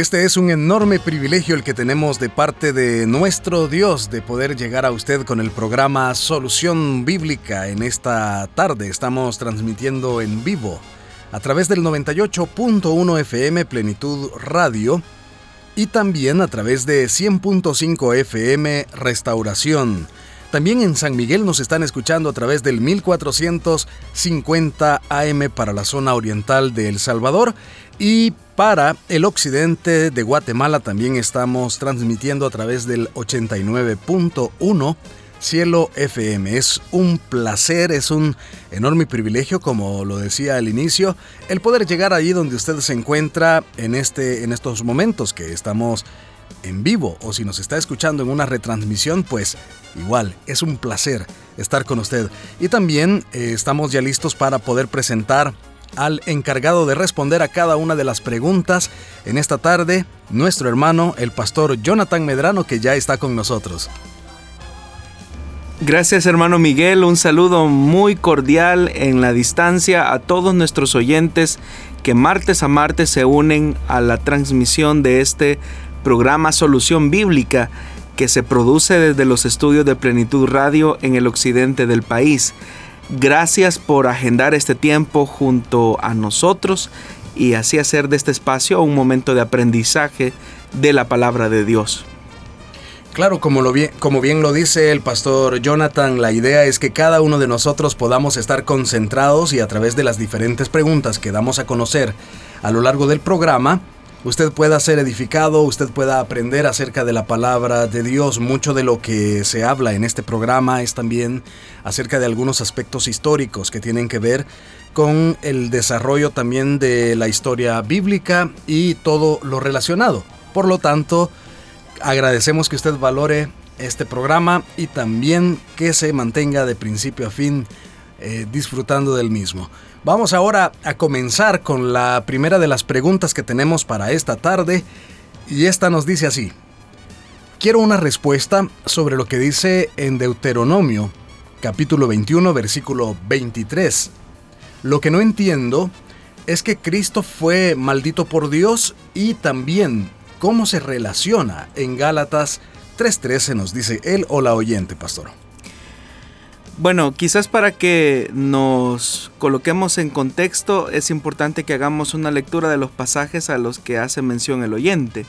Este es un enorme privilegio el que tenemos de parte de nuestro Dios de poder llegar a usted con el programa Solución Bíblica en esta tarde. Estamos transmitiendo en vivo a través del 98.1 FM Plenitud Radio y también a través de 100.5 FM Restauración. También en San Miguel nos están escuchando a través del 1450 AM para la zona oriental de El Salvador y para el occidente de Guatemala también estamos transmitiendo a través del 89.1 Cielo FM. Es un placer, es un enorme privilegio, como lo decía al inicio, el poder llegar allí donde usted se encuentra en, este, en estos momentos que estamos en vivo o si nos está escuchando en una retransmisión, pues igual, es un placer estar con usted. Y también eh, estamos ya listos para poder presentar al encargado de responder a cada una de las preguntas en esta tarde, nuestro hermano, el pastor Jonathan Medrano, que ya está con nosotros. Gracias hermano Miguel, un saludo muy cordial en la distancia a todos nuestros oyentes que martes a martes se unen a la transmisión de este programa Solución Bíblica que se produce desde los estudios de Plenitud Radio en el occidente del país. Gracias por agendar este tiempo junto a nosotros y así hacer de este espacio un momento de aprendizaje de la palabra de Dios. Claro, como, lo como bien lo dice el pastor Jonathan, la idea es que cada uno de nosotros podamos estar concentrados y a través de las diferentes preguntas que damos a conocer a lo largo del programa, usted pueda ser edificado, usted pueda aprender acerca de la palabra de Dios. Mucho de lo que se habla en este programa es también acerca de algunos aspectos históricos que tienen que ver con el desarrollo también de la historia bíblica y todo lo relacionado. Por lo tanto, agradecemos que usted valore este programa y también que se mantenga de principio a fin eh, disfrutando del mismo. Vamos ahora a comenzar con la primera de las preguntas que tenemos para esta tarde y esta nos dice así. Quiero una respuesta sobre lo que dice en Deuteronomio capítulo 21 versículo 23. Lo que no entiendo es que Cristo fue maldito por Dios y también cómo se relaciona en Gálatas 3.13 nos dice él o la oyente, pastor. Bueno, quizás para que nos coloquemos en contexto es importante que hagamos una lectura de los pasajes a los que hace mención el oyente.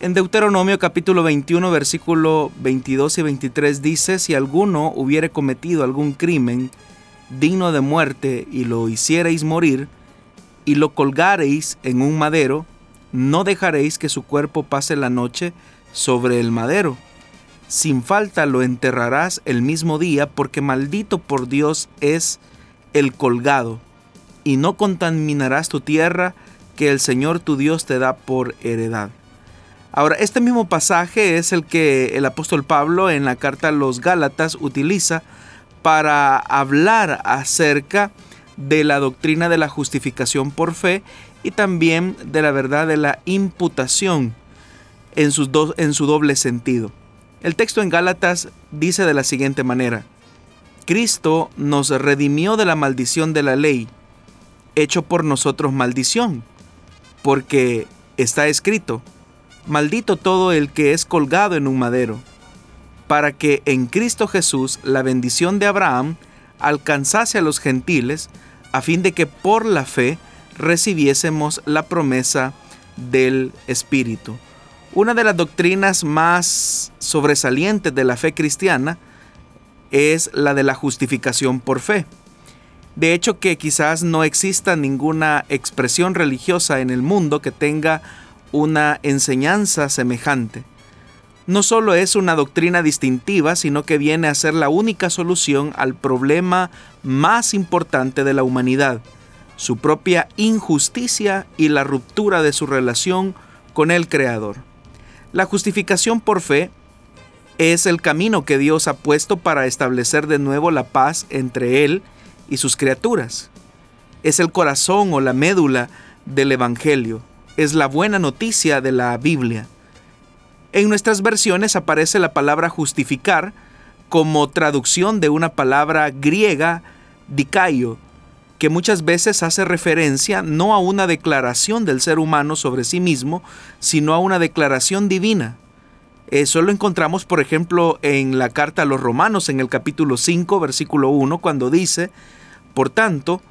En Deuteronomio capítulo 21 versículo 22 y 23 dice, si alguno hubiere cometido algún crimen digno de muerte y lo hiciereis morir y lo colgareis en un madero, no dejaréis que su cuerpo pase la noche sobre el madero sin falta lo enterrarás el mismo día, porque maldito por Dios es el colgado, y no contaminarás tu tierra que el Señor tu Dios te da por heredad. Ahora, este mismo pasaje es el que el apóstol Pablo en la carta a los Gálatas utiliza para hablar acerca de la doctrina de la justificación por fe y también de la verdad de la imputación en, en su doble sentido. El texto en Gálatas dice de la siguiente manera, Cristo nos redimió de la maldición de la ley, hecho por nosotros maldición, porque está escrito, maldito todo el que es colgado en un madero, para que en Cristo Jesús la bendición de Abraham alcanzase a los gentiles, a fin de que por la fe recibiésemos la promesa del Espíritu. Una de las doctrinas más sobresalientes de la fe cristiana es la de la justificación por fe. De hecho que quizás no exista ninguna expresión religiosa en el mundo que tenga una enseñanza semejante. No solo es una doctrina distintiva, sino que viene a ser la única solución al problema más importante de la humanidad, su propia injusticia y la ruptura de su relación con el Creador. La justificación por fe es el camino que Dios ha puesto para establecer de nuevo la paz entre Él y sus criaturas. Es el corazón o la médula del Evangelio. Es la buena noticia de la Biblia. En nuestras versiones aparece la palabra justificar como traducción de una palabra griega, dikaio, que muchas veces hace referencia no a una declaración del ser humano sobre sí mismo, sino a una declaración divina. Eso lo encontramos, por ejemplo, en la carta a los romanos, en el capítulo 5, versículo 1, cuando dice, Por tanto,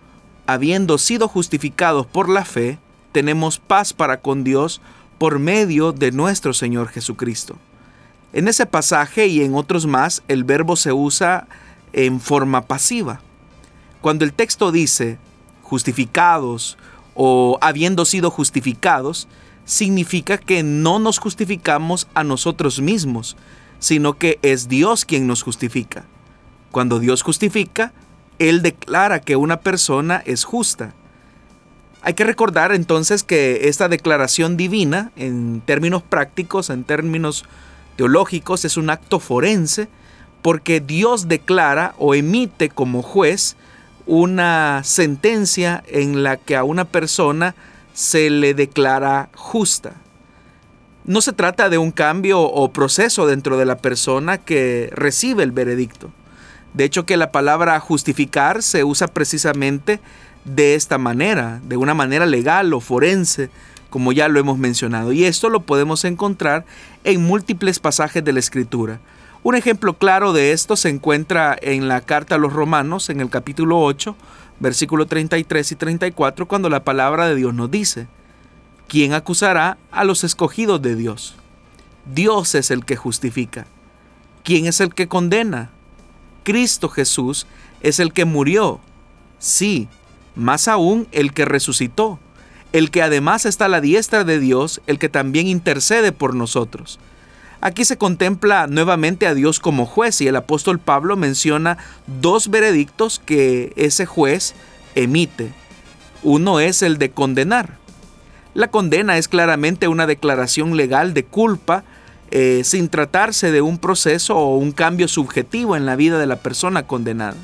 habiendo sido justificados por la fe, tenemos paz para con Dios por medio de nuestro Señor Jesucristo. En ese pasaje y en otros más, el verbo se usa en forma pasiva. Cuando el texto dice justificados o habiendo sido justificados, significa que no nos justificamos a nosotros mismos, sino que es Dios quien nos justifica. Cuando Dios justifica, Él declara que una persona es justa. Hay que recordar entonces que esta declaración divina, en términos prácticos, en términos teológicos, es un acto forense, porque Dios declara o emite como juez una sentencia en la que a una persona se le declara justa. No se trata de un cambio o proceso dentro de la persona que recibe el veredicto. De hecho que la palabra justificar se usa precisamente de esta manera, de una manera legal o forense, como ya lo hemos mencionado. Y esto lo podemos encontrar en múltiples pasajes de la Escritura. Un ejemplo claro de esto se encuentra en la carta a los romanos, en el capítulo 8, versículo 33 y 34, cuando la palabra de Dios nos dice, ¿quién acusará a los escogidos de Dios? Dios es el que justifica. ¿Quién es el que condena? Cristo Jesús es el que murió. Sí, más aún el que resucitó, el que además está a la diestra de Dios, el que también intercede por nosotros. Aquí se contempla nuevamente a Dios como juez y el apóstol Pablo menciona dos veredictos que ese juez emite. Uno es el de condenar. La condena es claramente una declaración legal de culpa eh, sin tratarse de un proceso o un cambio subjetivo en la vida de la persona condenada.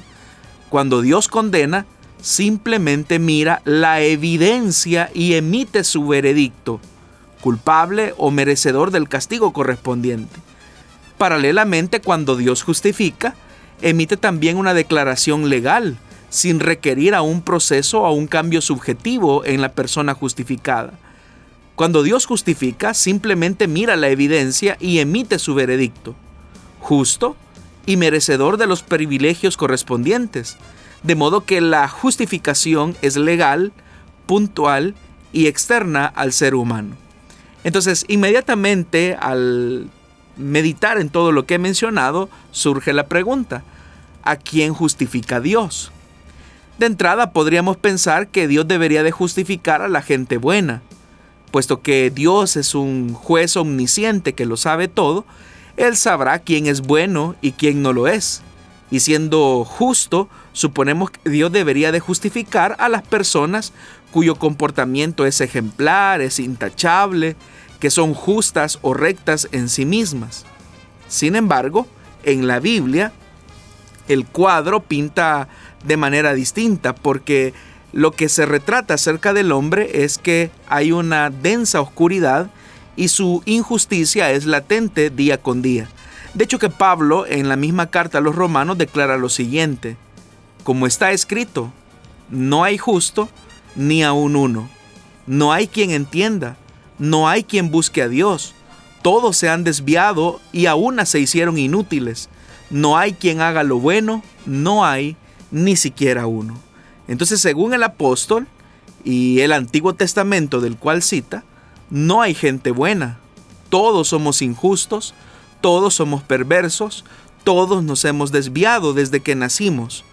Cuando Dios condena, simplemente mira la evidencia y emite su veredicto culpable o merecedor del castigo correspondiente. Paralelamente, cuando Dios justifica, emite también una declaración legal, sin requerir a un proceso o a un cambio subjetivo en la persona justificada. Cuando Dios justifica, simplemente mira la evidencia y emite su veredicto, justo y merecedor de los privilegios correspondientes, de modo que la justificación es legal, puntual y externa al ser humano. Entonces, inmediatamente al meditar en todo lo que he mencionado, surge la pregunta, ¿a quién justifica Dios? De entrada podríamos pensar que Dios debería de justificar a la gente buena, puesto que Dios es un juez omnisciente que lo sabe todo, Él sabrá quién es bueno y quién no lo es. Y siendo justo, suponemos que Dios debería de justificar a las personas cuyo comportamiento es ejemplar, es intachable, que son justas o rectas en sí mismas. Sin embargo, en la Biblia, el cuadro pinta de manera distinta porque lo que se retrata acerca del hombre es que hay una densa oscuridad y su injusticia es latente día con día. De hecho que Pablo en la misma carta a los romanos declara lo siguiente, como está escrito, no hay justo ni aun uno, no hay quien entienda, no hay quien busque a Dios, todos se han desviado y aún se hicieron inútiles, no hay quien haga lo bueno, no hay ni siquiera uno. Entonces según el apóstol y el Antiguo Testamento del cual cita, no hay gente buena, todos somos injustos, todos somos perversos, todos nos hemos desviado desde que nacimos.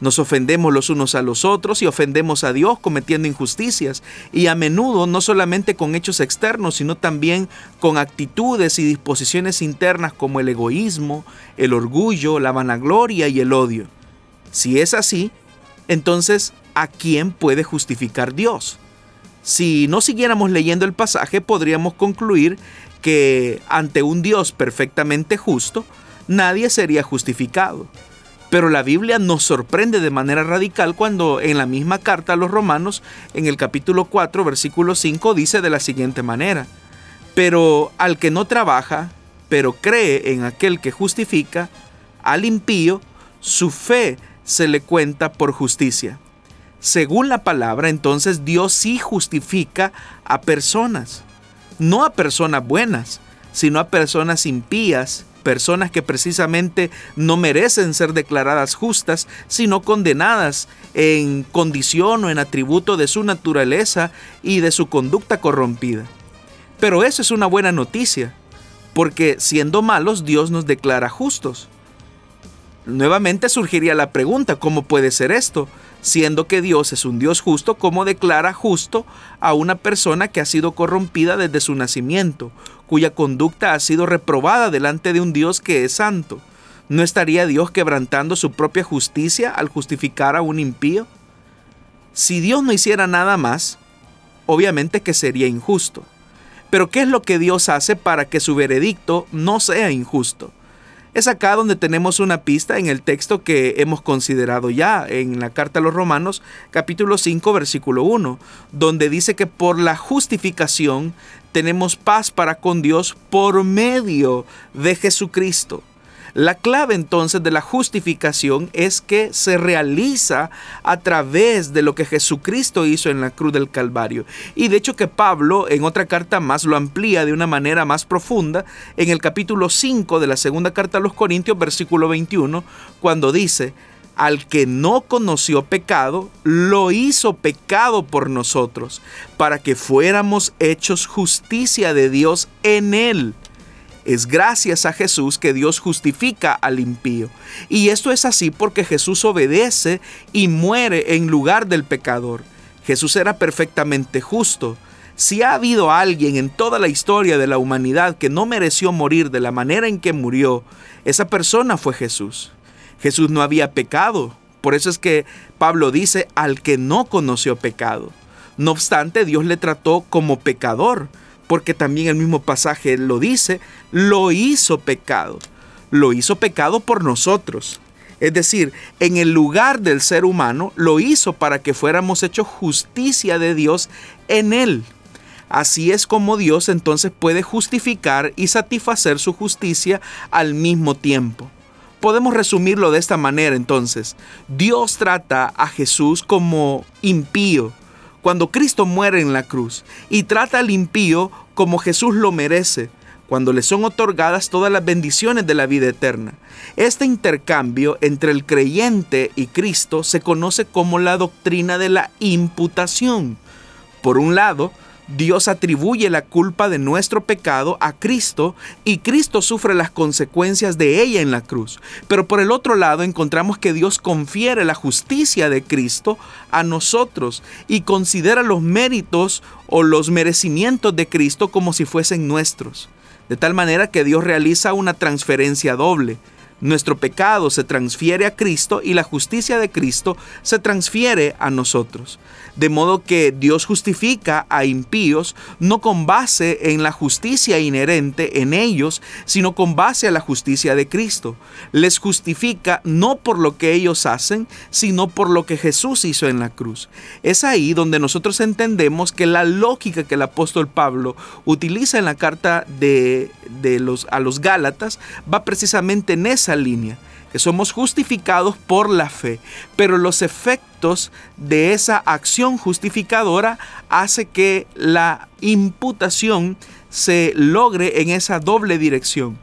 Nos ofendemos los unos a los otros y ofendemos a Dios cometiendo injusticias y a menudo no solamente con hechos externos, sino también con actitudes y disposiciones internas como el egoísmo, el orgullo, la vanagloria y el odio. Si es así, entonces, ¿a quién puede justificar Dios? Si no siguiéramos leyendo el pasaje, podríamos concluir que ante un Dios perfectamente justo, nadie sería justificado. Pero la Biblia nos sorprende de manera radical cuando en la misma carta a los romanos, en el capítulo 4, versículo 5, dice de la siguiente manera, pero al que no trabaja, pero cree en aquel que justifica, al impío, su fe se le cuenta por justicia. Según la palabra, entonces Dios sí justifica a personas, no a personas buenas, sino a personas impías personas que precisamente no merecen ser declaradas justas, sino condenadas en condición o en atributo de su naturaleza y de su conducta corrompida. Pero eso es una buena noticia, porque siendo malos Dios nos declara justos. Nuevamente surgiría la pregunta, ¿cómo puede ser esto? Siendo que Dios es un Dios justo, ¿cómo declara justo a una persona que ha sido corrompida desde su nacimiento? Cuya conducta ha sido reprobada delante de un Dios que es santo. ¿No estaría Dios quebrantando su propia justicia al justificar a un impío? Si Dios no hiciera nada más, obviamente que sería injusto. Pero ¿qué es lo que Dios hace para que su veredicto no sea injusto? Es acá donde tenemos una pista en el texto que hemos considerado ya en la carta a los Romanos capítulo 5 versículo 1, donde dice que por la justificación tenemos paz para con Dios por medio de Jesucristo. La clave entonces de la justificación es que se realiza a través de lo que Jesucristo hizo en la cruz del Calvario. Y de hecho que Pablo en otra carta más lo amplía de una manera más profunda en el capítulo 5 de la segunda carta a los Corintios, versículo 21, cuando dice, al que no conoció pecado, lo hizo pecado por nosotros, para que fuéramos hechos justicia de Dios en él. Es gracias a Jesús que Dios justifica al impío. Y esto es así porque Jesús obedece y muere en lugar del pecador. Jesús era perfectamente justo. Si ha habido alguien en toda la historia de la humanidad que no mereció morir de la manera en que murió, esa persona fue Jesús. Jesús no había pecado. Por eso es que Pablo dice al que no conoció pecado. No obstante, Dios le trató como pecador, porque también el mismo pasaje lo dice, lo hizo pecado. Lo hizo pecado por nosotros. Es decir, en el lugar del ser humano, lo hizo para que fuéramos hechos justicia de Dios en él. Así es como Dios entonces puede justificar y satisfacer su justicia al mismo tiempo. Podemos resumirlo de esta manera entonces. Dios trata a Jesús como impío cuando Cristo muere en la cruz y trata al impío como Jesús lo merece cuando le son otorgadas todas las bendiciones de la vida eterna. Este intercambio entre el creyente y Cristo se conoce como la doctrina de la imputación. Por un lado, Dios atribuye la culpa de nuestro pecado a Cristo y Cristo sufre las consecuencias de ella en la cruz. Pero por el otro lado encontramos que Dios confiere la justicia de Cristo a nosotros y considera los méritos o los merecimientos de Cristo como si fuesen nuestros. De tal manera que Dios realiza una transferencia doble. Nuestro pecado se transfiere a Cristo y la justicia de Cristo se transfiere a nosotros. De modo que Dios justifica a impíos no con base en la justicia inherente en ellos, sino con base a la justicia de Cristo. Les justifica no por lo que ellos hacen, sino por lo que Jesús hizo en la cruz. Es ahí donde nosotros entendemos que la lógica que el apóstol Pablo utiliza en la carta de, los, a los Gálatas va precisamente en esa línea que somos justificados por la fe, pero los efectos de esa acción justificadora hace que la imputación se logre en esa doble dirección.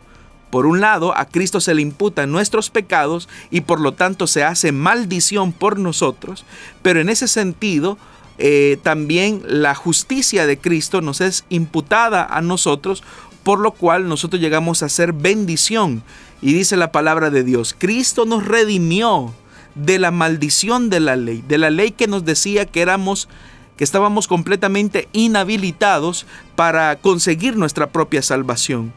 Por un lado, a Cristo se le imputan nuestros pecados y por lo tanto se hace maldición por nosotros, pero en ese sentido, eh, también la justicia de Cristo nos es imputada a nosotros, por lo cual nosotros llegamos a ser bendición y dice la palabra de Dios, Cristo nos redimió de la maldición de la ley, de la ley que nos decía que éramos que estábamos completamente inhabilitados para conseguir nuestra propia salvación.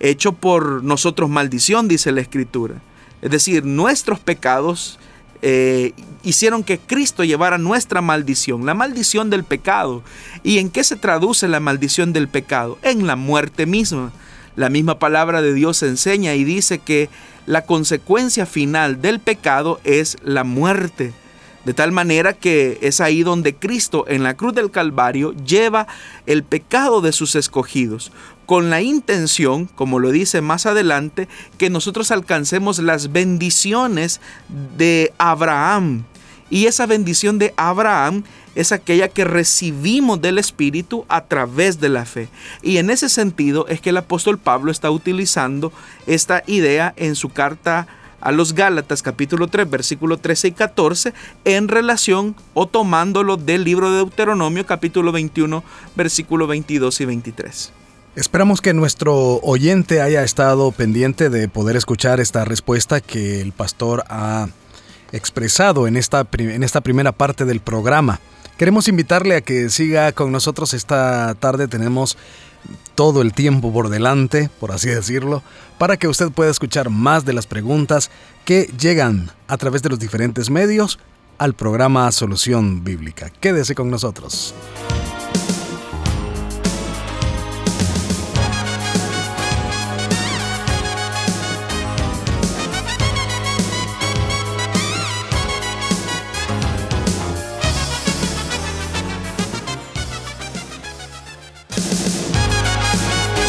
Hecho por nosotros maldición, dice la Escritura. Es decir, nuestros pecados eh, hicieron que Cristo llevara nuestra maldición, la maldición del pecado. ¿Y en qué se traduce la maldición del pecado? En la muerte misma. La misma palabra de Dios enseña y dice que la consecuencia final del pecado es la muerte. De tal manera que es ahí donde Cristo en la cruz del Calvario lleva el pecado de sus escogidos, con la intención, como lo dice más adelante, que nosotros alcancemos las bendiciones de Abraham. Y esa bendición de Abraham es aquella que recibimos del Espíritu a través de la fe. Y en ese sentido es que el apóstol Pablo está utilizando esta idea en su carta a los Gálatas capítulo 3 versículo 13 y 14 en relación o tomándolo del libro de Deuteronomio capítulo 21 versículo 22 y 23. Esperamos que nuestro oyente haya estado pendiente de poder escuchar esta respuesta que el pastor ha expresado en esta, en esta primera parte del programa. Queremos invitarle a que siga con nosotros esta tarde. Tenemos todo el tiempo por delante, por así decirlo, para que usted pueda escuchar más de las preguntas que llegan a través de los diferentes medios al programa Solución Bíblica. Quédese con nosotros.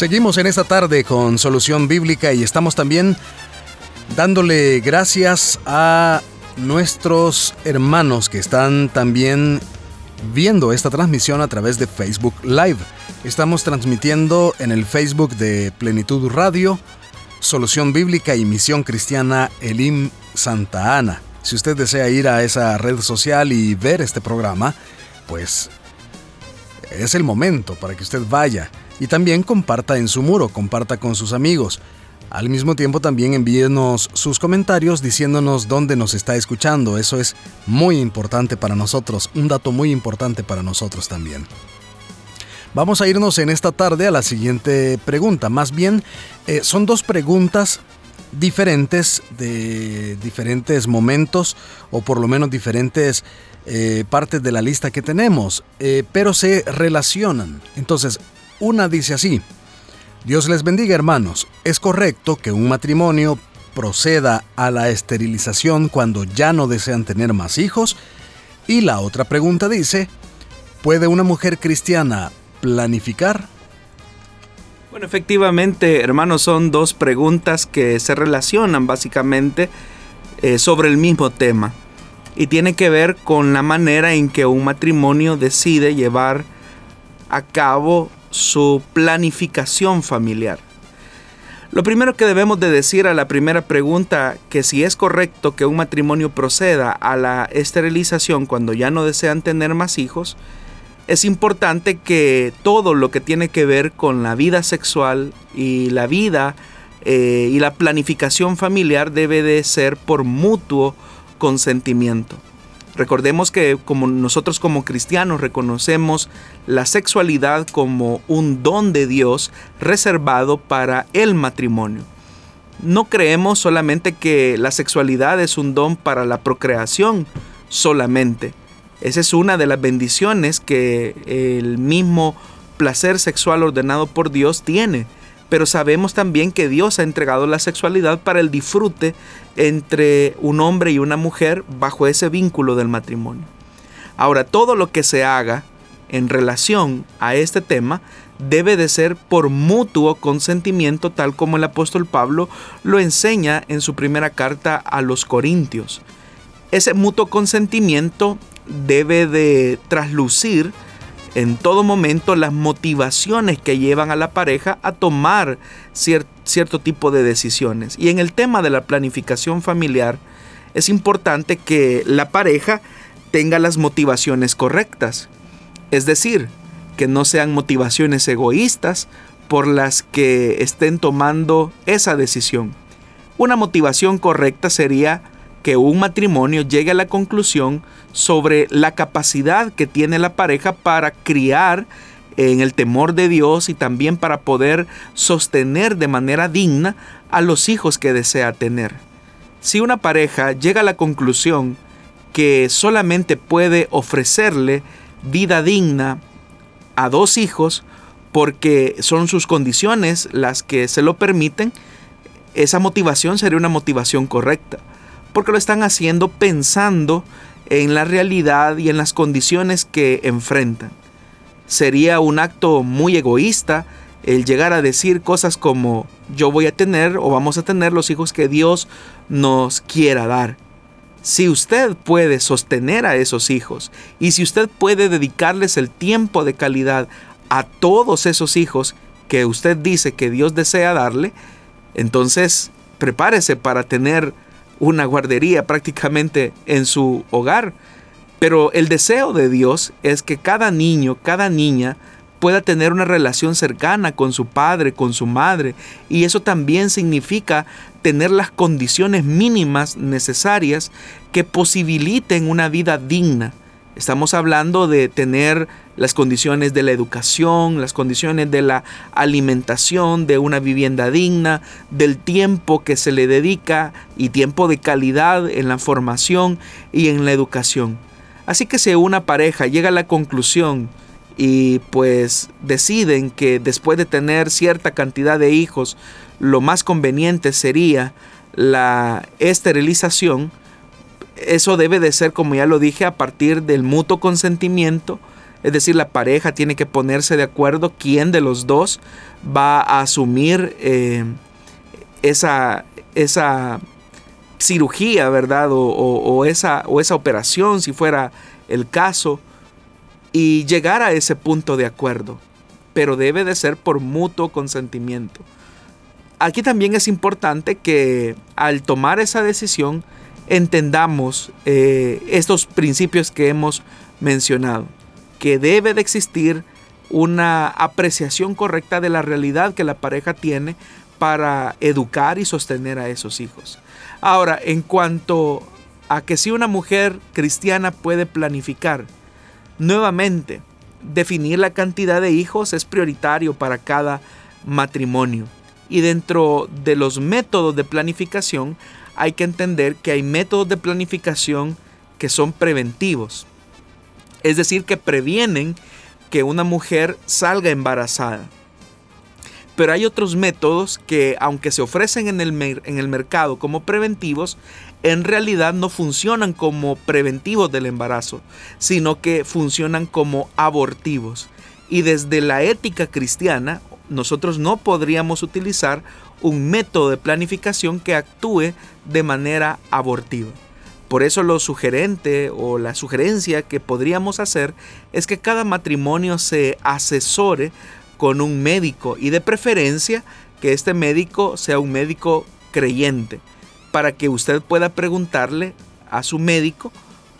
Seguimos en esta tarde con Solución Bíblica y estamos también dándole gracias a nuestros hermanos que están también viendo esta transmisión a través de Facebook Live. Estamos transmitiendo en el Facebook de Plenitud Radio, Solución Bíblica y Misión Cristiana Elim Santa Ana. Si usted desea ir a esa red social y ver este programa, pues es el momento para que usted vaya y también comparta en su muro, comparta con sus amigos. Al mismo tiempo también envíenos sus comentarios diciéndonos dónde nos está escuchando. Eso es muy importante para nosotros, un dato muy importante para nosotros también. Vamos a irnos en esta tarde a la siguiente pregunta. Más bien, eh, son dos preguntas diferentes de diferentes momentos o por lo menos diferentes eh, partes de la lista que tenemos, eh, pero se relacionan. Entonces, una dice así, Dios les bendiga hermanos, ¿es correcto que un matrimonio proceda a la esterilización cuando ya no desean tener más hijos? Y la otra pregunta dice, ¿puede una mujer cristiana planificar? Bueno, efectivamente, hermanos, son dos preguntas que se relacionan básicamente eh, sobre el mismo tema y tiene que ver con la manera en que un matrimonio decide llevar a cabo su planificación familiar. Lo primero que debemos de decir a la primera pregunta, que si es correcto que un matrimonio proceda a la esterilización cuando ya no desean tener más hijos, es importante que todo lo que tiene que ver con la vida sexual y la vida eh, y la planificación familiar debe de ser por mutuo consentimiento. Recordemos que como nosotros como cristianos reconocemos la sexualidad como un don de Dios reservado para el matrimonio. No creemos solamente que la sexualidad es un don para la procreación solamente. Esa es una de las bendiciones que el mismo placer sexual ordenado por Dios tiene pero sabemos también que Dios ha entregado la sexualidad para el disfrute entre un hombre y una mujer bajo ese vínculo del matrimonio. Ahora, todo lo que se haga en relación a este tema debe de ser por mutuo consentimiento, tal como el apóstol Pablo lo enseña en su primera carta a los Corintios. Ese mutuo consentimiento debe de traslucir en todo momento las motivaciones que llevan a la pareja a tomar cierto tipo de decisiones. Y en el tema de la planificación familiar, es importante que la pareja tenga las motivaciones correctas. Es decir, que no sean motivaciones egoístas por las que estén tomando esa decisión. Una motivación correcta sería que un matrimonio llegue a la conclusión sobre la capacidad que tiene la pareja para criar en el temor de Dios y también para poder sostener de manera digna a los hijos que desea tener. Si una pareja llega a la conclusión que solamente puede ofrecerle vida digna a dos hijos porque son sus condiciones las que se lo permiten, esa motivación sería una motivación correcta, porque lo están haciendo pensando en la realidad y en las condiciones que enfrentan. Sería un acto muy egoísta el llegar a decir cosas como yo voy a tener o vamos a tener los hijos que Dios nos quiera dar. Si usted puede sostener a esos hijos y si usted puede dedicarles el tiempo de calidad a todos esos hijos que usted dice que Dios desea darle, entonces prepárese para tener una guardería prácticamente en su hogar. Pero el deseo de Dios es que cada niño, cada niña pueda tener una relación cercana con su padre, con su madre. Y eso también significa tener las condiciones mínimas necesarias que posibiliten una vida digna. Estamos hablando de tener las condiciones de la educación, las condiciones de la alimentación, de una vivienda digna, del tiempo que se le dedica y tiempo de calidad en la formación y en la educación. Así que si una pareja llega a la conclusión y pues deciden que después de tener cierta cantidad de hijos, lo más conveniente sería la esterilización, eso debe de ser, como ya lo dije, a partir del mutuo consentimiento, es decir, la pareja tiene que ponerse de acuerdo quién de los dos va a asumir eh, esa, esa cirugía, ¿verdad? O, esa, o esa operación, si fuera el caso y llegar a ese punto de acuerdo, pero debe de ser por mutuo consentimiento. Aquí también es importante que al tomar esa decisión entendamos eh, estos principios que hemos mencionado, que debe de existir una apreciación correcta de la realidad que la pareja tiene para educar y sostener a esos hijos. Ahora, en cuanto a que si una mujer cristiana puede planificar, Nuevamente, definir la cantidad de hijos es prioritario para cada matrimonio. Y dentro de los métodos de planificación hay que entender que hay métodos de planificación que son preventivos. Es decir, que previenen que una mujer salga embarazada. Pero hay otros métodos que, aunque se ofrecen en el, en el mercado como preventivos, en realidad no funcionan como preventivos del embarazo, sino que funcionan como abortivos. Y desde la ética cristiana, nosotros no podríamos utilizar un método de planificación que actúe de manera abortiva. Por eso lo sugerente o la sugerencia que podríamos hacer es que cada matrimonio se asesore con un médico y de preferencia que este médico sea un médico creyente para que usted pueda preguntarle a su médico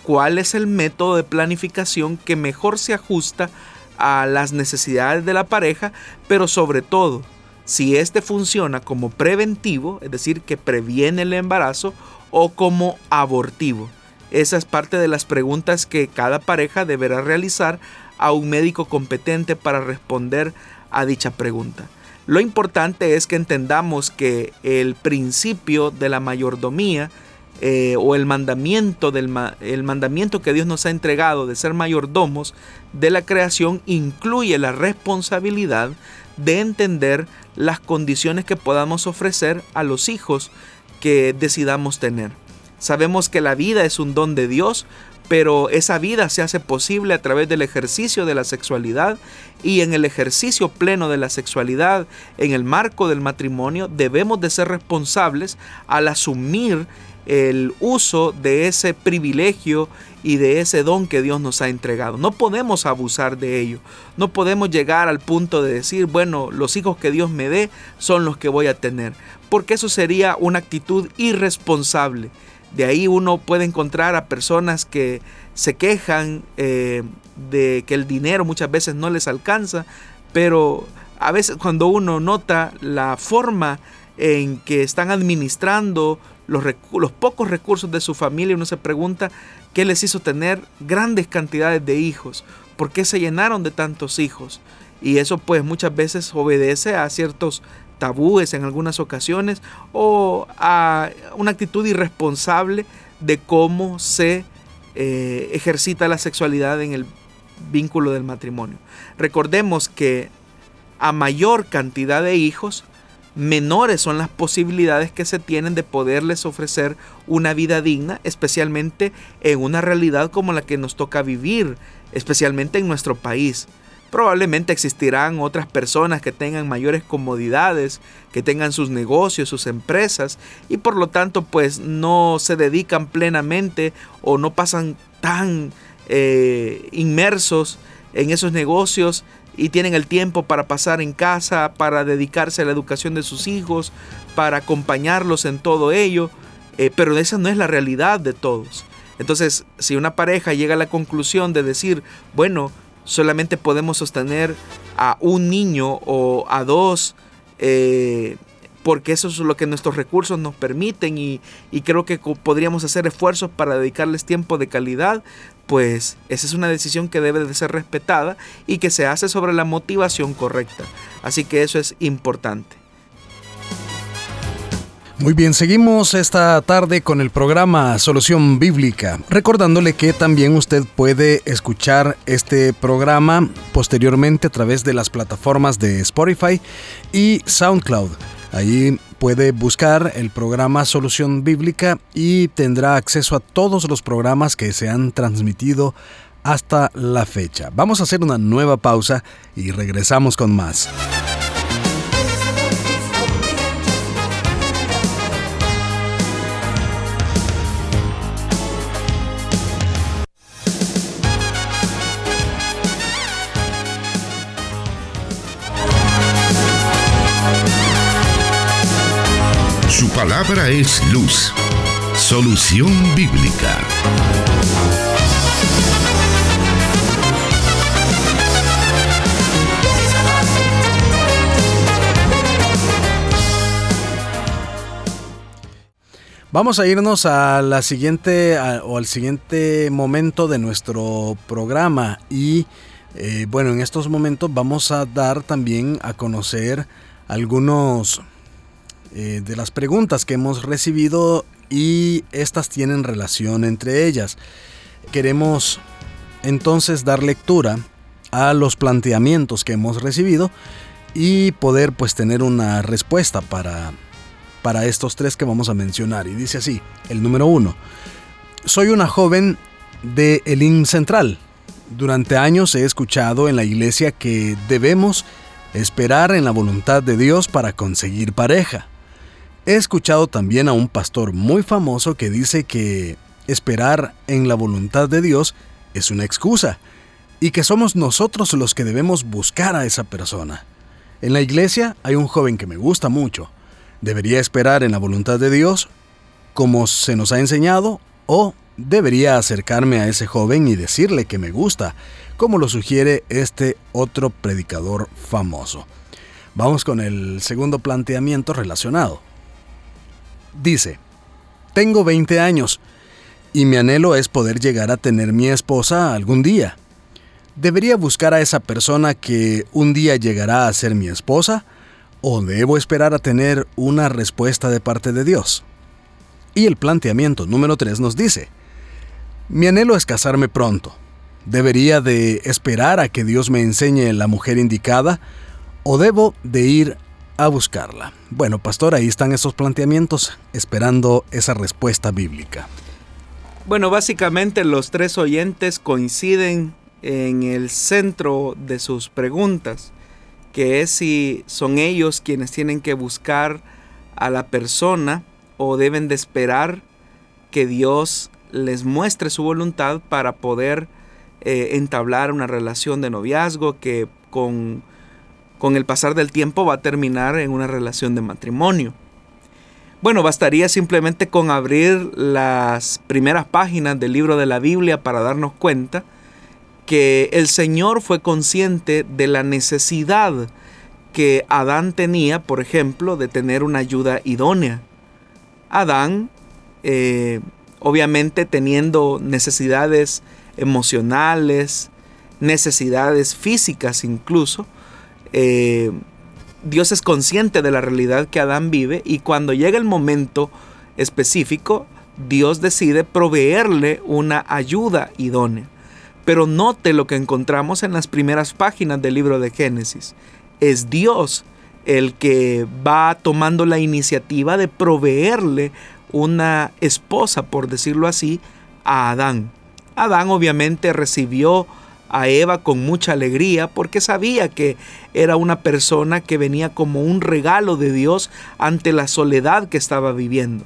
cuál es el método de planificación que mejor se ajusta a las necesidades de la pareja, pero sobre todo si este funciona como preventivo, es decir, que previene el embarazo, o como abortivo. Esa es parte de las preguntas que cada pareja deberá realizar a un médico competente para responder a dicha pregunta. Lo importante es que entendamos que el principio de la mayordomía eh, o el mandamiento, del, el mandamiento que Dios nos ha entregado de ser mayordomos de la creación incluye la responsabilidad de entender las condiciones que podamos ofrecer a los hijos que decidamos tener. Sabemos que la vida es un don de Dios, pero esa vida se hace posible a través del ejercicio de la sexualidad y en el ejercicio pleno de la sexualidad, en el marco del matrimonio, debemos de ser responsables al asumir el uso de ese privilegio y de ese don que Dios nos ha entregado. No podemos abusar de ello. No podemos llegar al punto de decir, bueno, los hijos que Dios me dé son los que voy a tener. Porque eso sería una actitud irresponsable De ahí uno puede encontrar a personas que se quejan eh, de que el dinero muchas veces no les alcanza, pero a veces cuando uno nota la forma en que están administrando los, los, pocos recursos de su familia, uno se pregunta qué les hizo tener grandes cantidades de hijos, por qué se llenaron de tantos hijos. Y eso pues muchas veces obedece a ciertos tabúes en algunas ocasiones o a una actitud irresponsable de cómo se eh, ejercita la sexualidad en el vínculo del matrimonio. Recordemos que a mayor cantidad de hijos, menores son las posibilidades que se tienen de poderles ofrecer una vida digna, especialmente en una realidad como la que nos toca vivir, especialmente en nuestro país. Probablemente existirán otras personas que tengan mayores comodidades, que tengan sus negocios, sus empresas y por lo tanto pues no se dedican plenamente o no pasan tan eh, inmersos en esos negocios y tienen el tiempo para pasar en casa, para dedicarse a la educación de sus hijos, para acompañarlos en todo ello, eh, pero esa no es la realidad de todos. Entonces, si una pareja llega a la conclusión de decir, bueno, solamente podemos sostener a un niño o a dos, eh, porque eso es lo que nuestros recursos nos permiten y, y, creo que podríamos hacer esfuerzos para dedicarles tiempo de calidad, pues esa es una decisión que debe de ser respetada y que se hace sobre la motivación correcta. Así que eso es importante. Muy bien, seguimos esta tarde con el programa Solución Bíblica, recordándole que también usted puede escuchar este programa posteriormente a través de las plataformas de Spotify y SoundCloud. Ahí puede buscar el programa Solución Bíblica y tendrá acceso a todos los programas que se han transmitido hasta la fecha. Vamos a hacer una nueva pausa y regresamos con más. Es luz. Solución bíblica. Vamos a irnos a la siguiente o al siguiente momento de nuestro programa y eh, bueno en estos momentos vamos a dar también a conocer algunos eh, de las preguntas que hemos recibido y estas tienen relación entre ellas. Queremos entonces dar lectura a los planteamientos que hemos recibido y poder pues tener una respuesta para, para estos tres que vamos a mencionar. Y dice así, el número uno, soy una joven de Elim Central. Durante años he escuchado en la iglesia que debemos esperar en la voluntad de Dios para conseguir pareja. He escuchado también a un pastor muy famoso que dice que esperar en la voluntad de Dios es una excusa y que somos nosotros los que debemos buscar a esa persona. En la iglesia hay un joven que me gusta mucho. ¿Debería esperar en la voluntad de Dios como se nos ha enseñado o debería acercarme a ese joven y decirle que me gusta, como lo sugiere este otro predicador famoso? Vamos con el segundo planteamiento relacionado. Dice, tengo 20 años y mi anhelo es poder llegar a tener mi esposa algún día. ¿Debería buscar a esa persona que un día llegará a ser mi esposa o debo esperar a tener una respuesta de parte de Dios? Y el planteamiento número 3 nos dice, mi anhelo es casarme pronto. ¿Debería de esperar a que Dios me enseñe la mujer indicada o debo de ir a buscarla. Bueno, pastor, ahí están esos planteamientos esperando esa respuesta bíblica. Bueno, básicamente los tres oyentes coinciden en el centro de sus preguntas, que es si son ellos quienes tienen que buscar a la persona o deben de esperar que Dios les muestre su voluntad para poder eh, entablar una relación de noviazgo que con con el pasar del tiempo va a terminar en una relación de matrimonio. Bueno, bastaría simplemente con abrir las primeras páginas del libro de la Biblia para darnos cuenta que el Señor fue consciente de la necesidad que Adán tenía, por ejemplo, de tener una ayuda idónea. Adán, eh, obviamente teniendo necesidades emocionales, necesidades físicas incluso, eh, Dios es consciente de la realidad que Adán vive y cuando llega el momento específico, Dios decide proveerle una ayuda idónea. Pero note lo que encontramos en las primeras páginas del libro de Génesis. Es Dios el que va tomando la iniciativa de proveerle una esposa, por decirlo así, a Adán. Adán obviamente recibió a Eva con mucha alegría porque sabía que era una persona que venía como un regalo de Dios ante la soledad que estaba viviendo.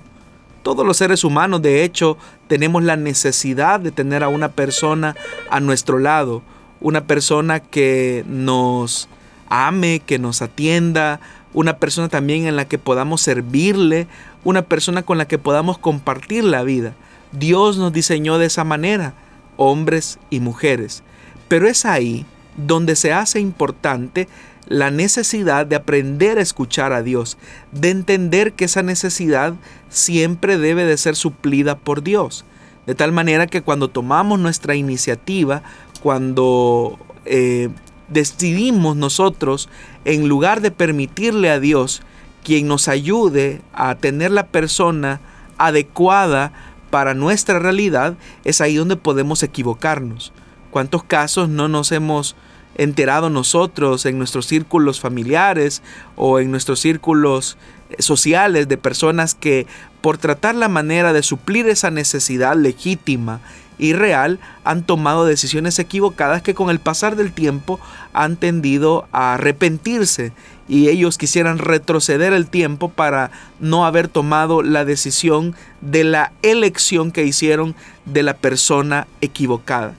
Todos los seres humanos, de hecho, tenemos la necesidad de tener a una persona a nuestro lado, una persona que nos ame, que nos atienda, una persona también en la que podamos servirle, una persona con la que podamos compartir la vida. Dios nos diseñó de esa manera, hombres y mujeres. Pero es ahí donde se hace importante la necesidad de aprender a escuchar a Dios, de entender que esa necesidad siempre debe de ser suplida por Dios. De tal manera que cuando tomamos nuestra iniciativa, cuando eh, decidimos nosotros, en lugar de permitirle a Dios quien nos ayude a tener la persona adecuada para nuestra realidad, es ahí donde podemos equivocarnos. ¿Cuántos casos no nos hemos enterado nosotros en nuestros círculos familiares o en nuestros círculos eh, sociales de personas que por tratar la manera de suplir esa necesidad legítima y real han tomado decisiones equivocadas que con el pasar del tiempo han tendido a arrepentirse y ellos quisieran retroceder el tiempo para no haber tomado la decisión de la elección que hicieron de la persona equivocada.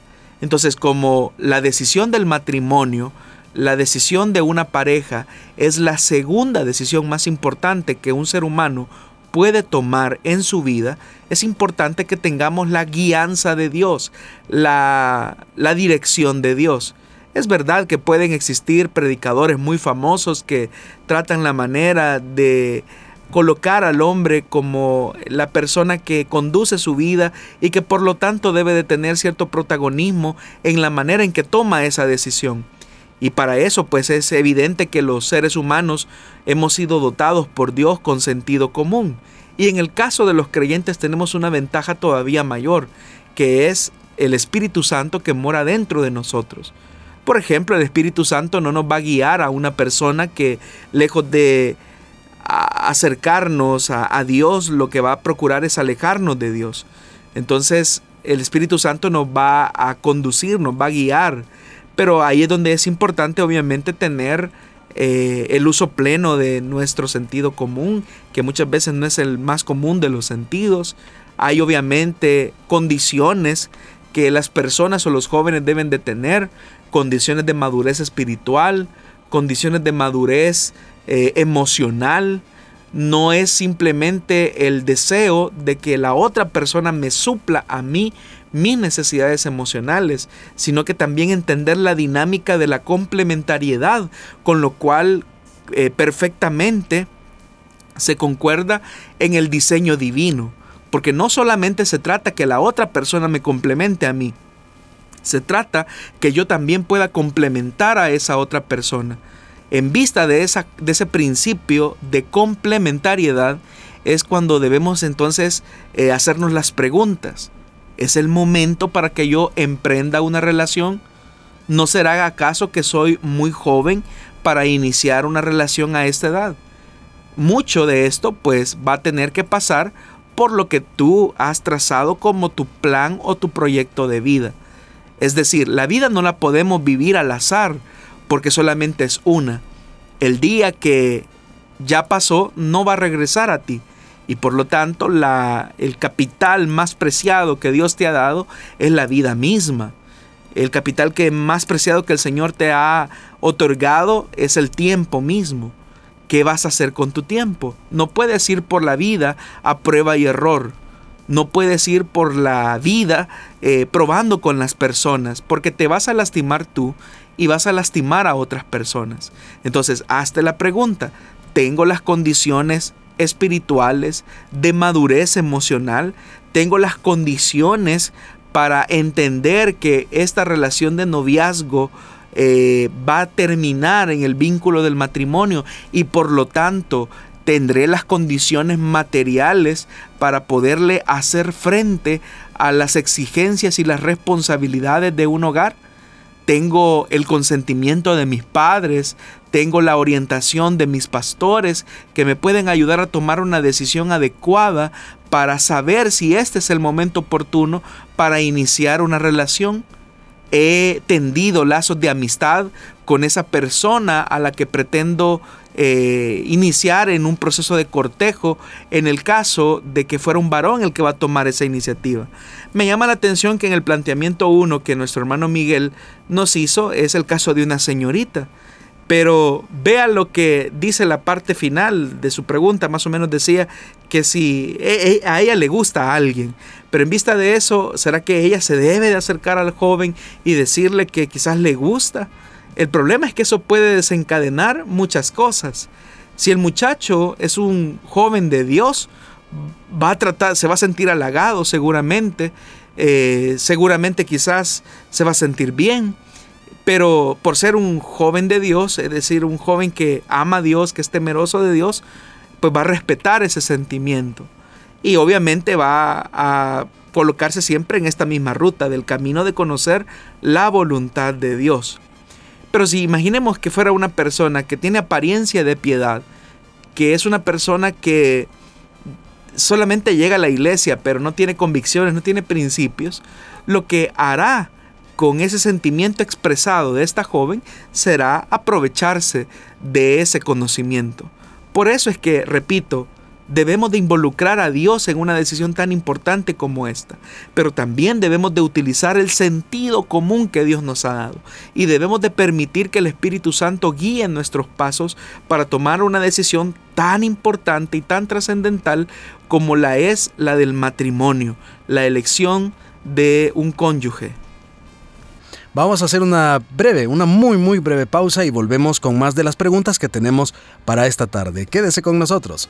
Entonces, como la decisión del matrimonio, la decisión de una pareja es la segunda decisión más importante que un ser humano puede tomar en su vida, es importante que tengamos la guianza de Dios, la, la dirección de Dios. Es verdad que pueden existir predicadores muy famosos que tratan la manera de colocar al hombre como la persona que conduce su vida y que por lo tanto debe de tener cierto protagonismo en la manera en que toma esa decisión. Y para eso pues es evidente que los seres humanos hemos sido dotados por Dios con sentido común. Y en el caso de los creyentes tenemos una ventaja todavía mayor, que es el Espíritu Santo que mora dentro de nosotros. Por ejemplo, el Espíritu Santo no nos va a guiar a una persona que lejos de acercarnos a, Dios, lo que va a procurar es alejarnos de Dios. Entonces el Espíritu Santo nos va a conducir, nos va a guiar. Pero ahí es donde es importante obviamente tener eh, el uso pleno de nuestro sentido común, que muchas veces no es el más común de los sentidos. Hay obviamente condiciones que las personas o los jóvenes deben de tener, condiciones de madurez espiritual, condiciones de madurez eh, emocional, no es simplemente el deseo de que la otra persona me supla a mí mis necesidades emocionales, sino que también entender la dinámica de la complementariedad, con lo cual eh, perfectamente se concuerda en el diseño divino, porque no solamente se trata que la otra persona me complemente a mí, se trata que yo también pueda complementar a esa otra persona. En vista de, esa, de ese principio de complementariedad es cuando debemos entonces eh, hacernos las preguntas. ¿Es el momento para que yo emprenda una relación? ¿No será acaso que soy muy joven para iniciar una relación a esta edad? Mucho de esto pues va a tener que pasar por lo que tú has trazado como tu plan o tu proyecto de vida. Es decir, la vida no la podemos vivir al azar, porque solamente es una. El día que ya pasó no va a regresar a ti. Y por lo tanto, el capital más preciado que Dios te ha dado es la vida misma. El capital que más preciado que el Señor te ha otorgado es el tiempo mismo. ¿qué vas a hacer con tu tiempo? No puedes ir por la vida a prueba y error. No puedes ir por la vida eh, probando con las personas, porque te vas a lastimar tú y vas a lastimar a otras personas. Entonces, hazte la pregunta, ¿tengo las condiciones espirituales de madurez emocional? ¿Tengo las condiciones para entender que esta relación de noviazgo eh, va a terminar en el vínculo del matrimonio y por lo tanto tendré las condiciones materiales para poderle hacer frente a las exigencias y las responsabilidades de un hogar? Tengo el consentimiento de mis padres, tengo la orientación de mis pastores que me pueden ayudar a tomar una decisión adecuada para saber si este es el momento oportuno para iniciar una relación. He tendido lazos de amistad con esa persona a la que pretendo eh, iniciar en un proceso de cortejo en el caso de que fuera un varón el que va a tomar esa iniciativa. Me llama la atención que en el planteamiento 1 que nuestro hermano Miguel nos hizo es el caso de una señorita. Pero vea lo que dice la parte final de su pregunta, más o menos decía que si e, e, a ella le gusta a alguien, pero en vista de eso, ¿será que ella se debe de acercar al joven y decirle que quizás le gusta? El problema es que eso puede desencadenar muchas cosas. Si el muchacho es un joven de Dios, va a tratar, se va a sentir halagado seguramente, eh, seguramente quizás se va a sentir bien, pero por ser un joven de Dios, es decir, un joven que ama a Dios, que es temeroso de Dios, pues va a respetar ese sentimiento. Y obviamente va a colocarse siempre en esta misma ruta del camino de conocer la voluntad de Dios. Pero si imaginemos que fuera una persona que tiene apariencia de piedad, que es una persona que solamente llega a la iglesia, pero no tiene convicciones, no tiene principios, lo que hará con ese sentimiento expresado de esta joven será aprovecharse de ese conocimiento. Por eso es que, repito, debemos de involucrar a Dios en una decisión tan importante como esta, pero también debemos de utilizar el sentido común que Dios nos ha dado y debemos de permitir que el Espíritu Santo guíe nuestros pasos para tomar una decisión tan importante y tan trascendental como la es la del matrimonio, la elección de un cónyuge. Vamos a hacer una breve, una muy muy breve pausa y volvemos con más de las preguntas que tenemos para esta tarde. Quédese con nosotros.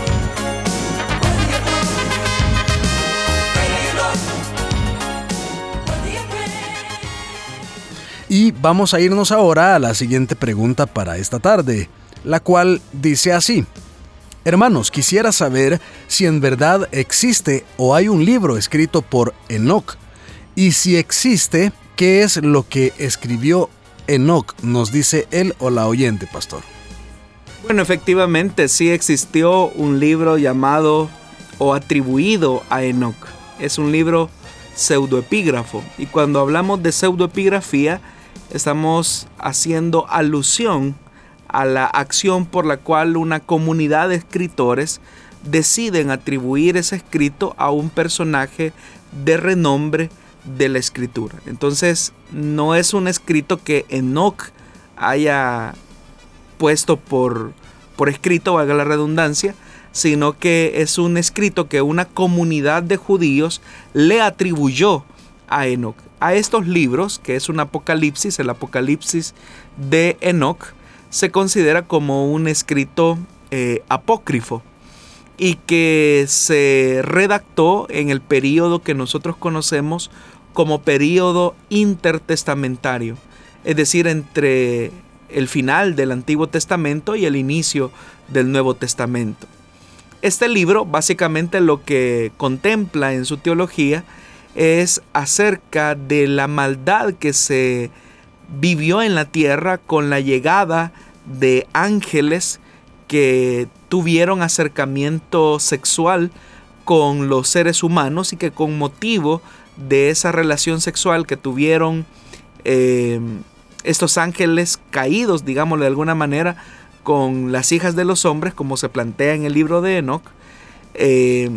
Y vamos a irnos ahora a la siguiente pregunta para esta tarde, la cual dice así. Hermanos, quisiera saber si en verdad existe o hay un libro escrito por Enoch. Y si existe, ¿qué es lo que escribió Enoch, nos dice él o la oyente, pastor. Bueno, efectivamente sí existió un libro llamado o atribuido a Enoch. Es un libro pseudoepígrafo. Y cuando hablamos de pseudoepigrafía, estamos haciendo alusión a la acción por la cual una comunidad de escritores deciden atribuir ese escrito a un personaje de renombre de la escritura. Entonces, no es un escrito que Enoch haya puesto por, por escrito, valga la redundancia, sino que es un escrito que una comunidad de judíos le atribuyó a Enoch. A estos libros, que es un apocalipsis, el apocalipsis de Enoch, se considera como un escrito eh, apócrifo y que se redactó en el periodo que nosotros conocemos como periodo intertestamentario, es decir, entre el final del Antiguo Testamento y el inicio del Nuevo Testamento. Este libro básicamente lo que contempla en su teología es acerca de la maldad que se vivió en la tierra con la llegada de ángeles que tuvieron acercamiento sexual con los seres humanos y que con motivo de esa relación sexual que tuvieron eh, estos ángeles caídos, digámoslo de alguna manera, con las hijas de los hombres, como se plantea en el libro de Enoch, eh,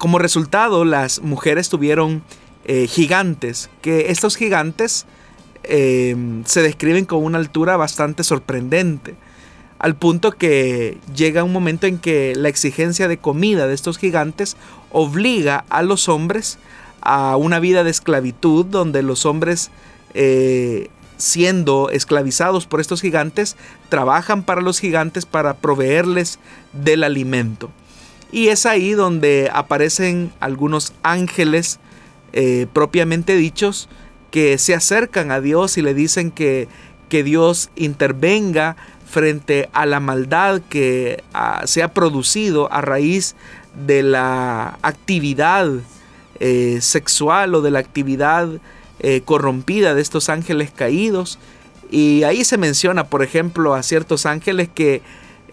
como resultado las mujeres tuvieron eh, gigantes, que estos gigantes se describen con una altura bastante sorprendente al punto que llega un momento en que la exigencia de comida de estos gigantes obliga a los hombres a una vida de esclavitud donde los hombres eh, siendo esclavizados por estos gigantes trabajan para los gigantes para proveerles del alimento. Y es ahí donde aparecen algunos ángeles eh, propiamente dichos que se acercan a Dios y le dicen que, que Dios intervenga frente a la maldad que ah, se ha producido a raíz de la actividad eh, sexual o de la actividad eh, corrompida de estos ángeles caídos. Y ahí se menciona, por ejemplo, a ciertos ángeles que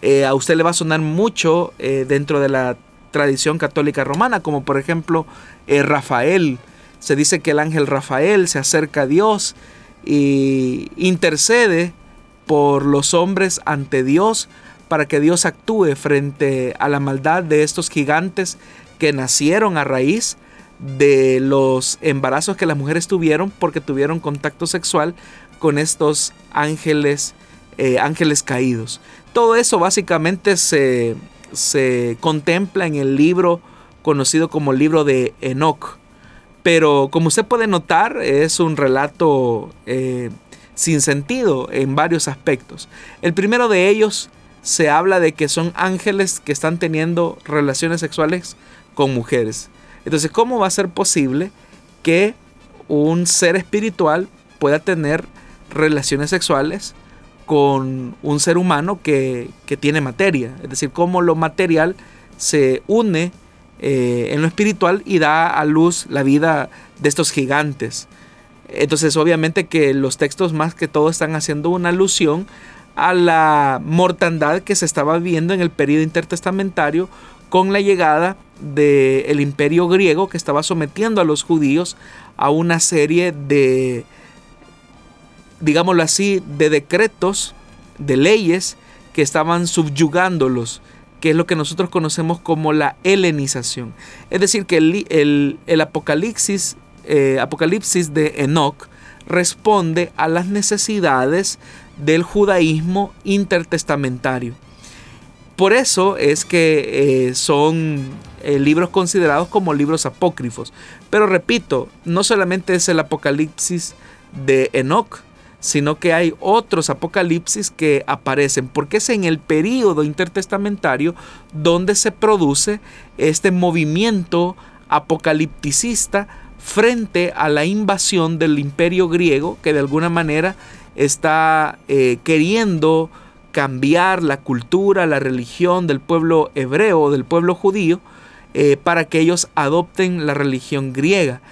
eh, a usted le va a sonar mucho dentro de la tradición católica romana, como por ejemplo Rafael. Se dice que el ángel Rafael se acerca a Dios y intercede por los hombres ante Dios para que Dios actúe frente a la maldad de estos gigantes que nacieron a raíz de los embarazos que las mujeres tuvieron porque tuvieron contacto sexual con estos ángeles, eh, ángeles caídos. Todo eso básicamente se, se, contempla en el libro conocido como libro de Enoch. Pero como usted puede notar, es un relato eh, sin sentido en varios aspectos. El primero de ellos se habla de que son ángeles que están teniendo relaciones sexuales con mujeres. Entonces, ¿cómo va a ser posible que un ser espiritual pueda tener relaciones sexuales con un ser humano que, tiene materia? Es decir, cómo lo material se une eh, en lo espiritual y da a luz la vida de estos gigantes. Entonces obviamente que los textos más que todo están haciendo una alusión a la mortandad que se estaba viviendo en el periodo intertestamentario con la llegada del imperio griego que estaba sometiendo a los judíos a una serie de, digámoslo así, de decretos, de leyes que estaban subyugándolos, que es lo que nosotros conocemos como la helenización. Es decir, que el, el, el Apocalipsis eh, Apocalipsis de Enoch responde a las necesidades del judaísmo intertestamentario. Por eso es que eh, son eh, libros considerados como libros apócrifos. Pero repito, no solamente es el Apocalipsis de Enoch, sino que hay otros apocalipsis que aparecen, porque es en el periodo intertestamentario donde se produce este movimiento apocalipticista frente a la invasión del imperio griego que de alguna manera está eh, queriendo cambiar la cultura, la religión del pueblo hebreo, del pueblo judío, eh, para que ellos adopten la religión griega.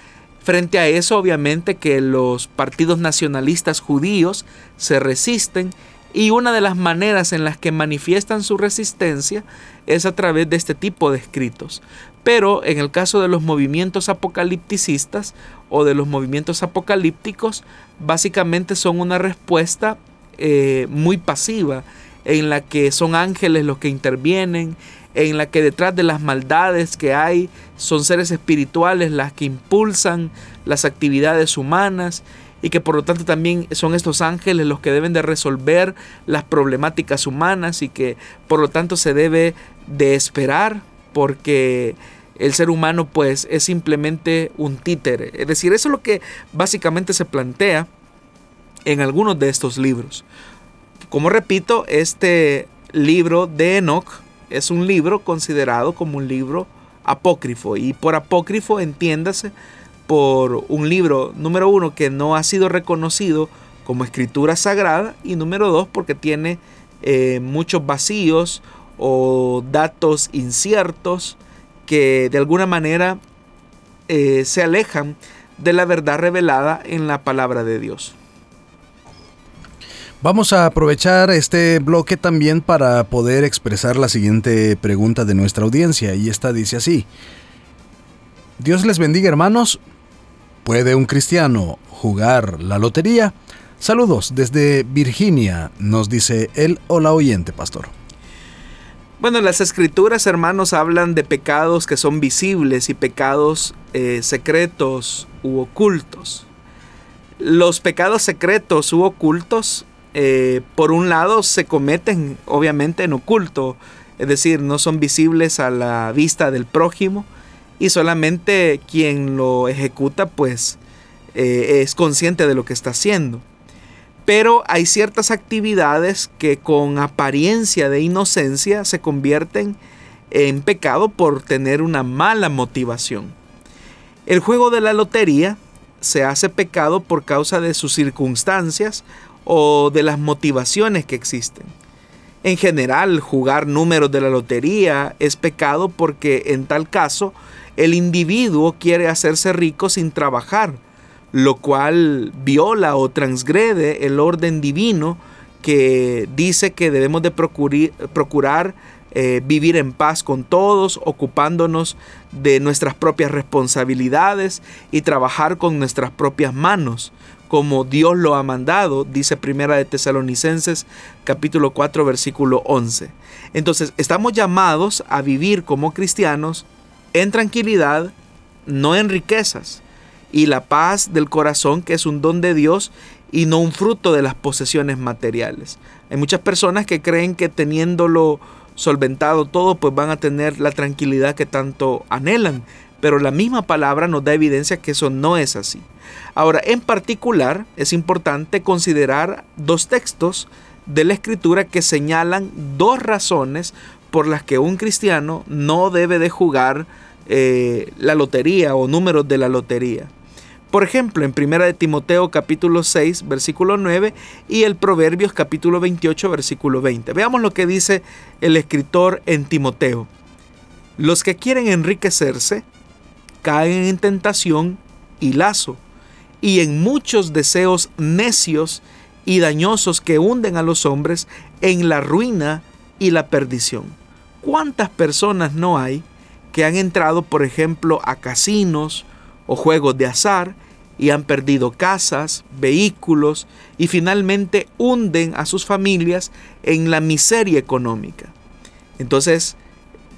Frente a eso, obviamente que los partidos nacionalistas judíos se resisten y una de las maneras en las que manifiestan su resistencia es a través de este tipo de escritos. Pero en el caso de los movimientos apocalipticistas o de los movimientos apocalípticos, básicamente son una respuesta eh, muy pasiva en la que son ángeles los que intervienen, en la que detrás de las maldades que hay son seres espirituales las que impulsan las actividades humanas y que por lo tanto también son estos ángeles los que deben de resolver las problemáticas humanas y que por lo tanto se debe de esperar porque el ser humano pues es simplemente un títere. Es decir, eso es lo que básicamente se plantea en algunos de estos libros. Como repito, este libro de Enoch es un libro considerado como un libro apócrifo y por apócrifo entiéndase por un libro número uno que no ha sido reconocido como escritura sagrada y número dos porque tiene eh, muchos vacíos o datos inciertos que de alguna manera eh, se alejan de la verdad revelada en la palabra de Dios. Vamos a aprovechar este bloque también para poder expresar la siguiente pregunta de nuestra audiencia y esta dice así. Dios les bendiga hermanos. ¿Puede un cristiano jugar la lotería? Saludos desde Virginia, nos dice él o la oyente, pastor. Bueno, las escrituras, hermanos, hablan de pecados que son visibles y pecados eh, secretos u ocultos. Los pecados secretos u ocultos eh, por un lado se cometen obviamente en oculto, es decir, no son visibles a la vista del prójimo y solamente quien lo ejecuta pues eh, es consciente de lo que está haciendo. Pero hay ciertas actividades que con apariencia de inocencia se convierten en pecado por tener una mala motivación. El juego de la lotería se hace pecado por causa de sus circunstancias o de las motivaciones que existen. En general, jugar números de la lotería es pecado porque en tal caso el individuo quiere hacerse rico sin trabajar, lo cual viola o transgrede el orden divino que dice que debemos de procurar eh, vivir en paz con todos, ocupándonos de nuestras propias responsabilidades y trabajar con nuestras propias manos, como Dios lo ha mandado, dice Primera de Tesalonicenses capítulo 4 versículo 11. Entonces, estamos llamados a vivir como cristianos en tranquilidad, no en riquezas, y la paz del corazón que es un don de Dios y no un fruto de las posesiones materiales. Hay muchas personas que creen que teniéndolo solventado todo, pues van a tener la tranquilidad que tanto anhelan, pero la misma palabra nos da evidencia que eso no es así. Ahora, en particular, es importante considerar dos textos de la escritura que señalan dos razones por las que un cristiano no debe de jugar eh, la lotería o números de la lotería. Por ejemplo, en 1 de Timoteo capítulo 6, versículo 9 y el Proverbios capítulo 28, versículo 20. Veamos lo que dice el escritor en Timoteo. Los que quieren enriquecerse caen en tentación y lazo, y en muchos deseos necios y dañosos que hunden a los hombres en la ruina y la perdición. ¿Cuántas personas no hay que han entrado, por ejemplo, a casinos o juegos de azar y han perdido casas, vehículos y finalmente hunden a sus familias en la miseria económica? Entonces,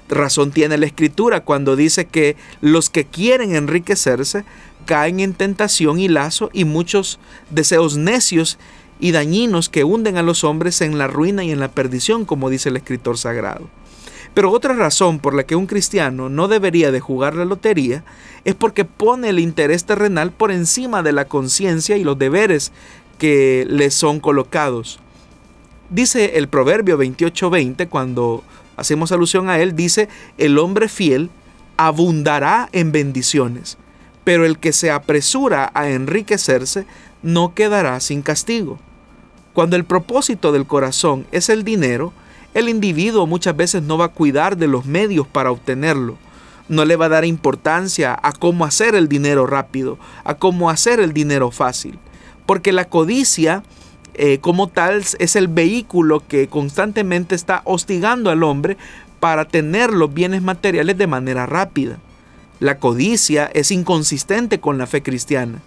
razón tiene la escritura cuando dice que los que quieren enriquecerse caen en tentación y lazo y muchos deseos necios y dañinos que hunden a los hombres en la ruina y en la perdición, como dice el escritor sagrado. Pero otra razón por la que un cristiano no debería de jugar la lotería es porque pone el interés terrenal por encima de la conciencia y los deberes que le son colocados. Dice el Proverbio 28:20 cuando hacemos alusión a él, dice, el hombre fiel abundará en bendiciones, pero el que se apresura a enriquecerse no quedará sin castigo. Cuando el propósito del corazón es el dinero, el individuo muchas veces no va a cuidar de los medios para obtenerlo. No le va a dar importancia a cómo hacer el dinero rápido, a cómo hacer el dinero fácil. Porque la codicia eh, como tal es el vehículo que constantemente está hostigando al hombre para tener los bienes materiales de manera rápida. La codicia es inconsistente con la fe cristiana.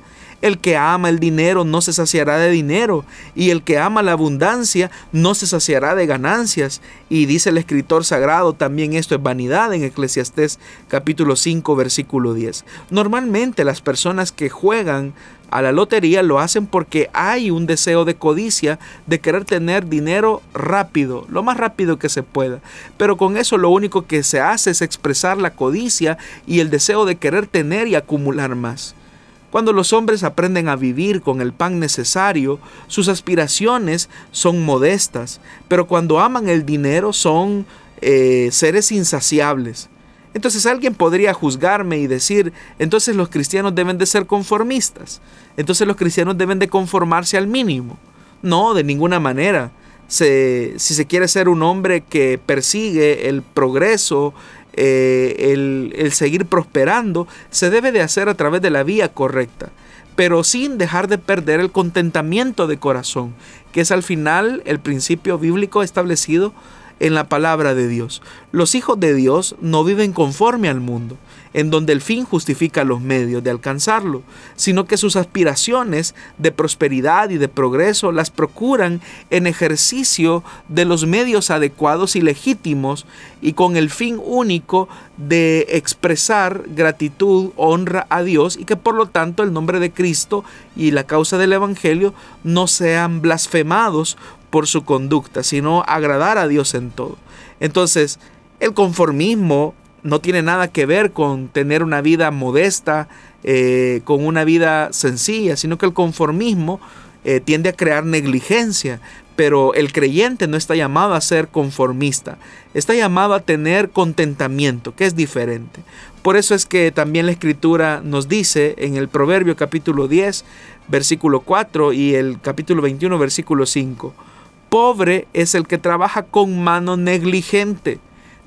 El que ama el dinero no se saciará de dinero, y el que ama la abundancia no se saciará de ganancias. Y dice el escritor sagrado también esto es vanidad en Eclesiastés capítulo 5 versículo 10. Normalmente las personas que juegan a la lotería lo hacen porque hay un deseo de codicia, de querer tener dinero rápido, lo más rápido que se pueda. Pero con eso lo único que se hace es expresar la codicia y el deseo de querer tener y acumular más. Cuando los hombres aprenden a vivir con el pan necesario, sus aspiraciones son modestas, pero cuando aman el dinero son eh, seres insaciables. Entonces alguien podría juzgarme y decir, entonces los cristianos deben de ser conformistas, entonces los cristianos deben de conformarse al mínimo. No, de ninguna manera. si se quiere ser un hombre que persigue el progreso, eh, el, el seguir prosperando, se debe de hacer a través de la vía correcta. pero sin dejar de perder el contentamiento de corazón, que es al final el principio bíblico establecido en la palabra de Dios. Los hijos de Dios no viven conforme al mundo, en donde el fin justifica los medios de alcanzarlo, sino que sus aspiraciones de prosperidad y de progreso las procuran en ejercicio de los medios adecuados y legítimos y con el fin único de expresar gratitud, honra a Dios y que por lo tanto el nombre de Cristo y la causa del Evangelio no sean blasfemados por su conducta, sino agradar a Dios en todo. Entonces, el conformismo no tiene nada que ver con tener una vida modesta, eh, con una vida sencilla, sino que el conformismo eh, tiende a crear negligencia. Pero el creyente no está llamado a ser conformista, está llamado a tener contentamiento, que es diferente. Por eso es que también la escritura nos dice en el Proverbio capítulo 10, versículo 4 y el capítulo 21, versículo 5, pobre es el que trabaja con mano negligente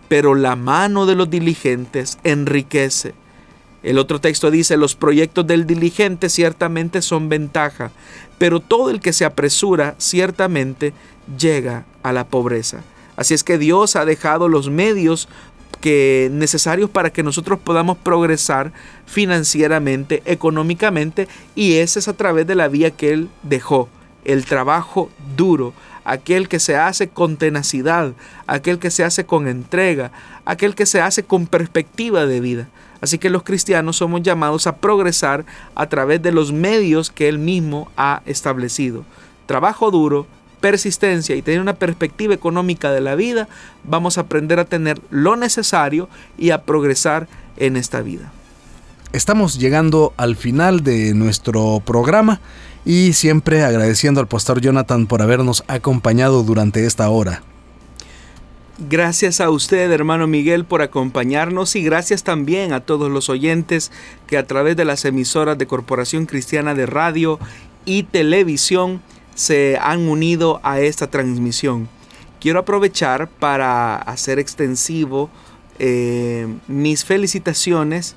pero la mano de los diligentes enriquece. El otro texto dice, los proyectos del diligente ciertamente son ventaja, pero todo el que se apresura ciertamente llega a la pobreza. Así es que Dios ha dejado los medios que necesarios para que nosotros podamos progresar financieramente, económicamente, y ese es a través de la vía que Él dejó, el trabajo duro, aquel que se hace con tenacidad, aquel que se hace con entrega, aquel que se hace con perspectiva de vida. Así que los cristianos somos llamados a progresar a través de los medios que Él mismo ha establecido. Trabajo duro, persistencia y tener una perspectiva económica de la vida, vamos a aprender a tener lo necesario y a progresar en esta vida. Estamos llegando al final de nuestro programa y siempre agradeciendo al pastor Jonathan por habernos acompañado durante esta hora. Gracias a usted, hermano Miguel, por acompañarnos y gracias también a todos los oyentes que a través de las emisoras de Corporación Cristiana de Radio y Televisión se han unido a esta transmisión. Quiero aprovechar para hacer extensivo eh, mis felicitaciones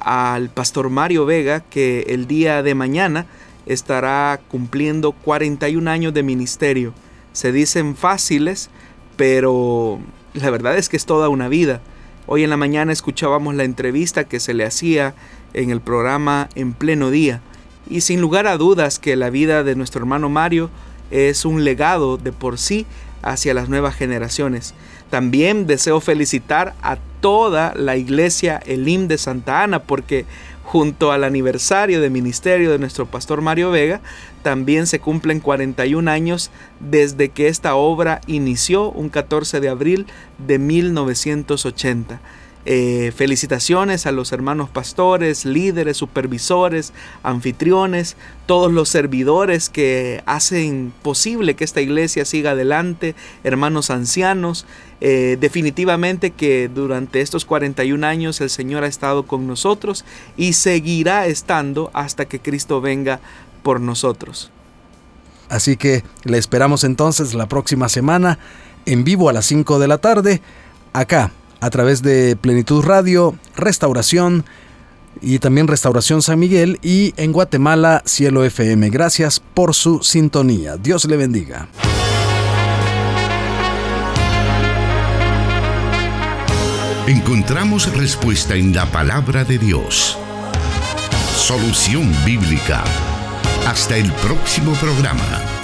al pastor Mario Vega que el día de mañana estará cumpliendo 41 años de ministerio. Se dicen fáciles, pero la verdad es que es toda una vida. Hoy en la mañana escuchábamos la entrevista que se le hacía en el programa En pleno día. Y sin lugar a dudas que la vida de nuestro hermano Mario es un legado de por sí hacia las nuevas generaciones. También deseo felicitar a toda la iglesia Elim de Santa Ana porque junto al aniversario de ministerio de nuestro pastor Mario Vega, también se cumplen 41 años desde que esta obra inició un 14 de abril de 1980. Eh, felicitaciones a los hermanos pastores, líderes, supervisores, anfitriones, todos los servidores que hacen posible que esta iglesia siga adelante, hermanos ancianos. Eh, definitivamente que durante estos 41 años el Señor ha estado con nosotros y seguirá estando hasta que Cristo venga por nosotros. Así que le esperamos entonces la próxima semana en vivo a las 5 de la tarde acá a través de Plenitud Radio, Restauración y también Restauración San Miguel y en Guatemala Cielo FM. Gracias por su sintonía. Dios le bendiga. Encontramos respuesta en la palabra de Dios. Solución bíblica. Hasta el próximo programa.